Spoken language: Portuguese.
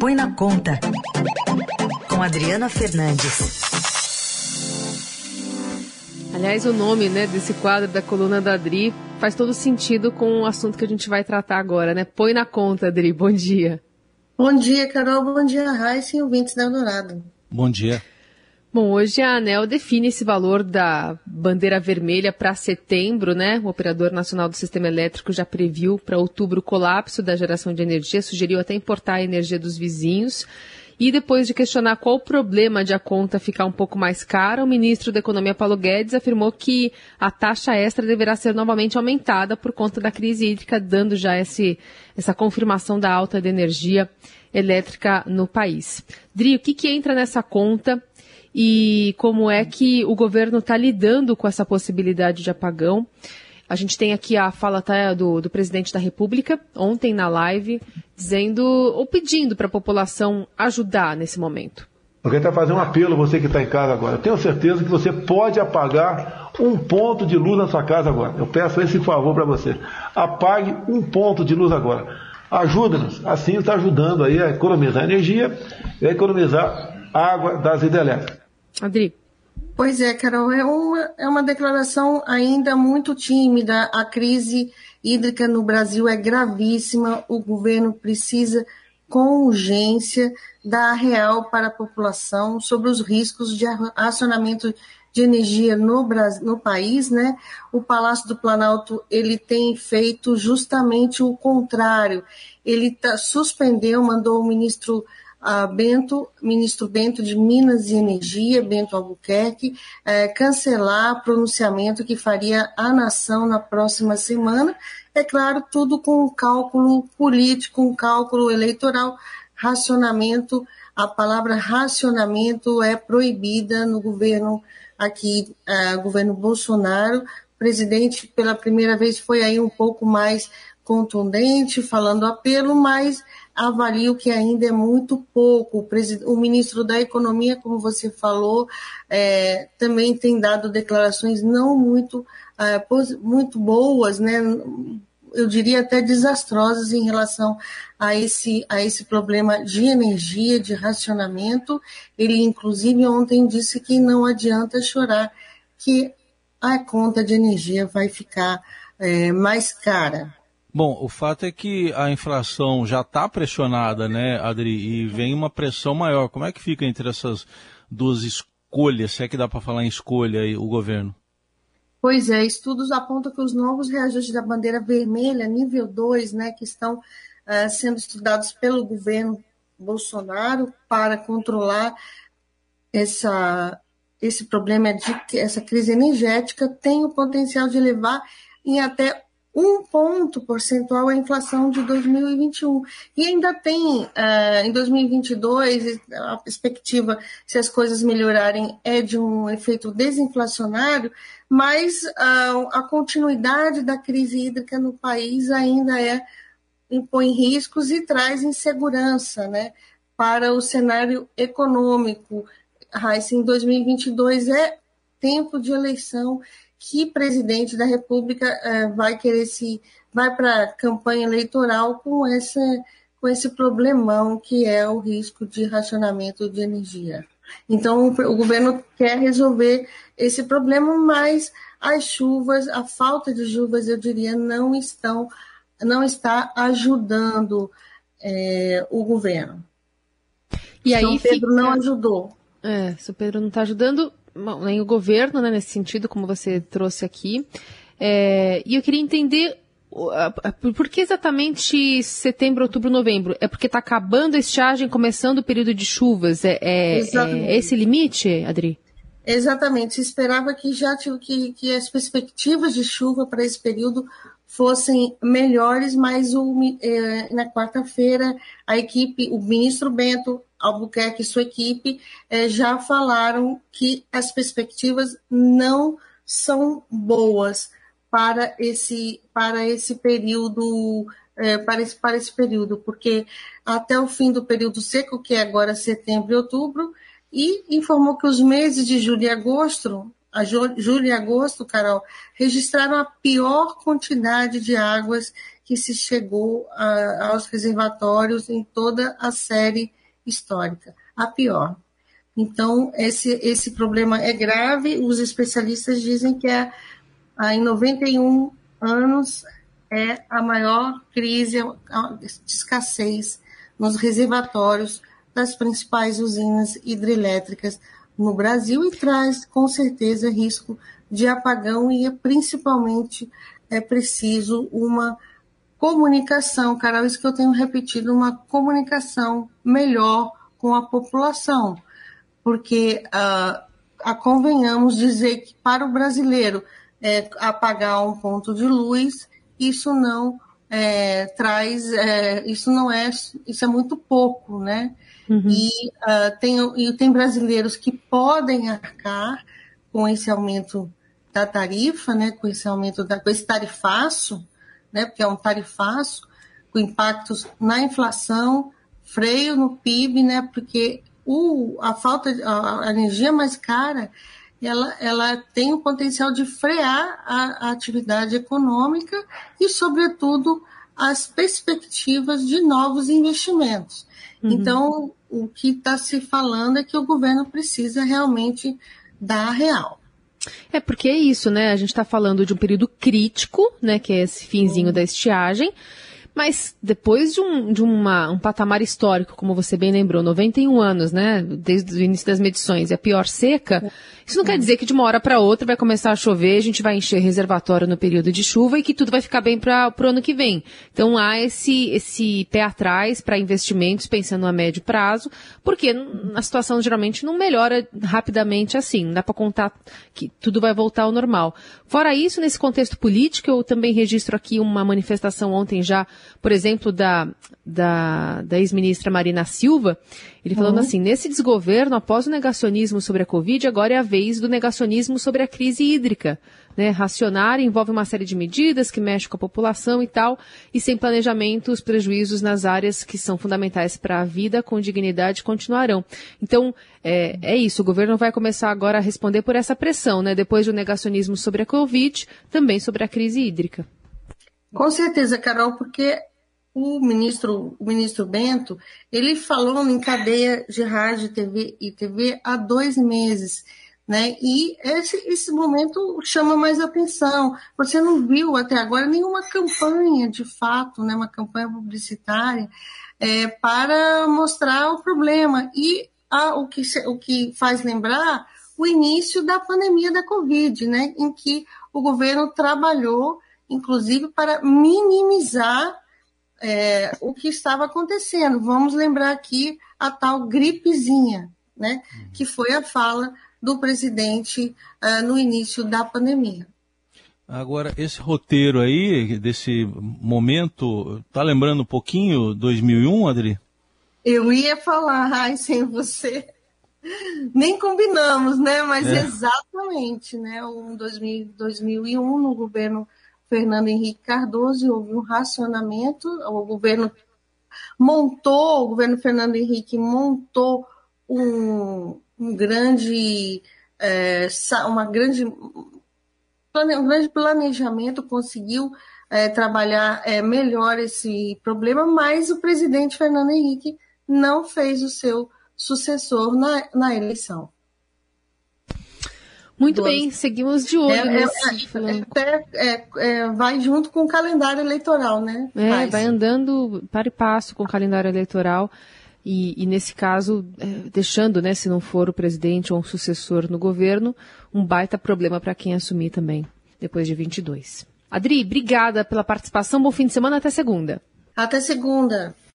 Põe na Conta, com Adriana Fernandes. Aliás, o nome né, desse quadro da coluna da Adri faz todo sentido com o assunto que a gente vai tratar agora, né? Põe na conta, Adri. Bom dia. Bom dia, Carol. Bom dia, Raíssa e ouvintes da Eldorado. Bom dia. Bom, hoje a ANEL define esse valor da bandeira vermelha para setembro, né? O Operador Nacional do Sistema Elétrico já previu para outubro o colapso da geração de energia, sugeriu até importar a energia dos vizinhos. E depois de questionar qual o problema de a conta ficar um pouco mais cara, o ministro da Economia Paulo Guedes afirmou que a taxa extra deverá ser novamente aumentada por conta da crise hídrica, dando já esse, essa confirmação da alta de energia elétrica no país. Dri, o que, que entra nessa conta? E como é que o governo está lidando com essa possibilidade de apagão. A gente tem aqui a fala tá, do, do presidente da República, ontem na live, dizendo ou pedindo para a população ajudar nesse momento. Eu quero fazer um apelo, você que está em casa agora. Eu tenho certeza que você pode apagar um ponto de luz na sua casa agora. Eu peço esse favor para você. Apague um ponto de luz agora. Ajuda-nos. Assim está ajudando aí a economizar energia e a economizar água das hidrelétricas. Adri. Pois é, Carol, é uma, é uma declaração ainda muito tímida. A crise hídrica no Brasil é gravíssima. O governo precisa, com urgência, dar real para a população sobre os riscos de racionamento de energia no, Brasil, no país, né? O Palácio do Planalto ele tem feito justamente o contrário. Ele tá, suspendeu, mandou o ministro a Bento, ministro Bento de Minas e Energia, Bento Albuquerque, é, cancelar pronunciamento que faria a nação na próxima semana. É claro, tudo com um cálculo político, um cálculo eleitoral, racionamento. A palavra racionamento é proibida no governo aqui, é, governo Bolsonaro. O presidente, pela primeira vez, foi aí um pouco mais contundente, falando apelo, mas avalio que ainda é muito pouco. O, ministro da Economia, como você falou, é, também tem dado declarações não muito, é, muito boas, né? eu diria até desastrosas em relação a esse, a esse problema de energia, de racionamento. Ele, inclusive, ontem disse que não adianta chorar, que a conta de energia vai ficar é, mais cara. Bom, o fato é que a inflação já está pressionada, né, Adri, e vem uma pressão maior. Como é que fica entre essas duas escolhas, se é que dá para falar em escolha aí, o governo? Pois é, estudos apontam que os novos reajustes da bandeira vermelha, nível 2, né, que estão uh, sendo estudados pelo governo Bolsonaro para controlar essa, esse problema de essa crise energética, tem o potencial de levar em até um ponto percentual a inflação de 2021. E ainda tem, uh, em 2022, a perspectiva, se as coisas melhorarem, é de um efeito desinflacionário, mas uh, a continuidade da crise hídrica no país ainda é impõe riscos e traz insegurança né, para o cenário econômico. Raíssa, em 2022 é tempo de eleição que presidente da República uh, vai querer se vai para a campanha eleitoral com essa com esse problemão que é o risco de racionamento de energia. Então o governo quer resolver esse problema, mas as chuvas, a falta de chuvas, eu diria, não estão não está ajudando é, o governo. E aí São Pedro fica... não ajudou. É, São Pedro não está ajudando nem o governo, né, nesse sentido, como você trouxe aqui. É, e eu queria entender por que exatamente setembro, outubro, novembro? É porque está acabando a estiagem, começando o período de chuvas? É, é, é esse limite, Adri? Exatamente. Se esperava que já que, que as perspectivas de chuva para esse período fossem melhores, mas o, é, na quarta-feira a equipe, o ministro Bento Albuquerque e sua equipe é, já falaram que as perspectivas não são boas para esse, para esse período, é, para, esse, para esse período, porque até o fim do período seco, que é agora setembro e outubro, e informou que os meses de julho e agosto, a julho e agosto, Carol, registraram a pior quantidade de águas que se chegou a, aos reservatórios em toda a série histórica. A pior. Então, esse, esse problema é grave. Os especialistas dizem que é, em 91 anos é a maior crise de escassez nos reservatórios das principais usinas hidrelétricas no Brasil e traz, com certeza, risco de apagão e, principalmente, é preciso uma comunicação, Carol, isso que eu tenho repetido, uma comunicação melhor com a população, porque uh, a convenhamos dizer que para o brasileiro é, apagar um ponto de luz, isso não é, traz, é, isso não é, isso é muito pouco, né? Uhum. E, uh, tem, e tem brasileiros que podem arcar com esse aumento da tarifa, né, com esse aumento, da, com esse tarifaço, né, porque é um tarifaço, com impactos na inflação, freio no PIB, né, porque o, a falta, de, a, a energia mais cara, ela, ela tem o potencial de frear a, a atividade econômica e, sobretudo, as perspectivas de novos investimentos. Uhum. Então, o que está se falando é que o governo precisa realmente dar real. É porque é isso, né? A gente está falando de um período crítico, né? Que é esse finzinho uhum. da estiagem. Mas depois de, um, de uma, um patamar histórico, como você bem lembrou, 91 anos, né? Desde o início das medições, e a pior seca, isso não quer dizer que de uma hora para outra vai começar a chover, a gente vai encher reservatório no período de chuva e que tudo vai ficar bem para o ano que vem. Então há esse, esse pé atrás para investimentos pensando a médio prazo, porque a situação geralmente não melhora rapidamente assim. Não dá para contar que tudo vai voltar ao normal. Fora isso, nesse contexto político, eu também registro aqui uma manifestação ontem já, por exemplo, da, da, da ex-ministra Marina Silva, ele falando uhum. assim, nesse desgoverno, após o negacionismo sobre a Covid, agora é a vez do negacionismo sobre a crise hídrica. Né? Racionar envolve uma série de medidas que mexem com a população e tal, e sem planejamento, os prejuízos nas áreas que são fundamentais para a vida com dignidade continuarão. Então, é, é isso, o governo vai começar agora a responder por essa pressão, né? depois do negacionismo sobre a Covid, também sobre a crise hídrica. Com certeza, Carol, porque o ministro, o ministro Bento, ele falou em cadeia de rádio TV e TV há dois meses, né? E esse, esse momento chama mais atenção. Você não viu até agora nenhuma campanha, de fato, né? Uma campanha publicitária é, para mostrar o problema. E a, o, que, o que faz lembrar o início da pandemia da Covid, né? Em que o governo trabalhou, inclusive, para minimizar é, o que estava acontecendo. Vamos lembrar aqui a tal gripezinha, né, que foi a fala do presidente uh, no início da pandemia. Agora, esse roteiro aí, desse momento, tá lembrando um pouquinho 2001, Adri? Eu ia falar, ai, sem você. Nem combinamos, né? Mas é. exatamente, né? Um 2000, 2001, no governo Fernando Henrique Cardoso houve um racionamento, o governo montou, o governo Fernando Henrique montou um, um grande, é, uma grande, um grande planejamento, conseguiu é, trabalhar é, melhor esse problema, mas o presidente Fernando Henrique não fez o seu sucessor na, na eleição. Muito bem, seguimos de olho. É, é, é, é, vai junto com o calendário eleitoral, né? É, vai andando para e passo com o calendário eleitoral. E, e nesse caso, é, deixando, né, se não for o presidente ou um sucessor no governo, um baita problema para quem assumir também, depois de 22. Adri, obrigada pela participação. Bom fim de semana. Até segunda. Até segunda.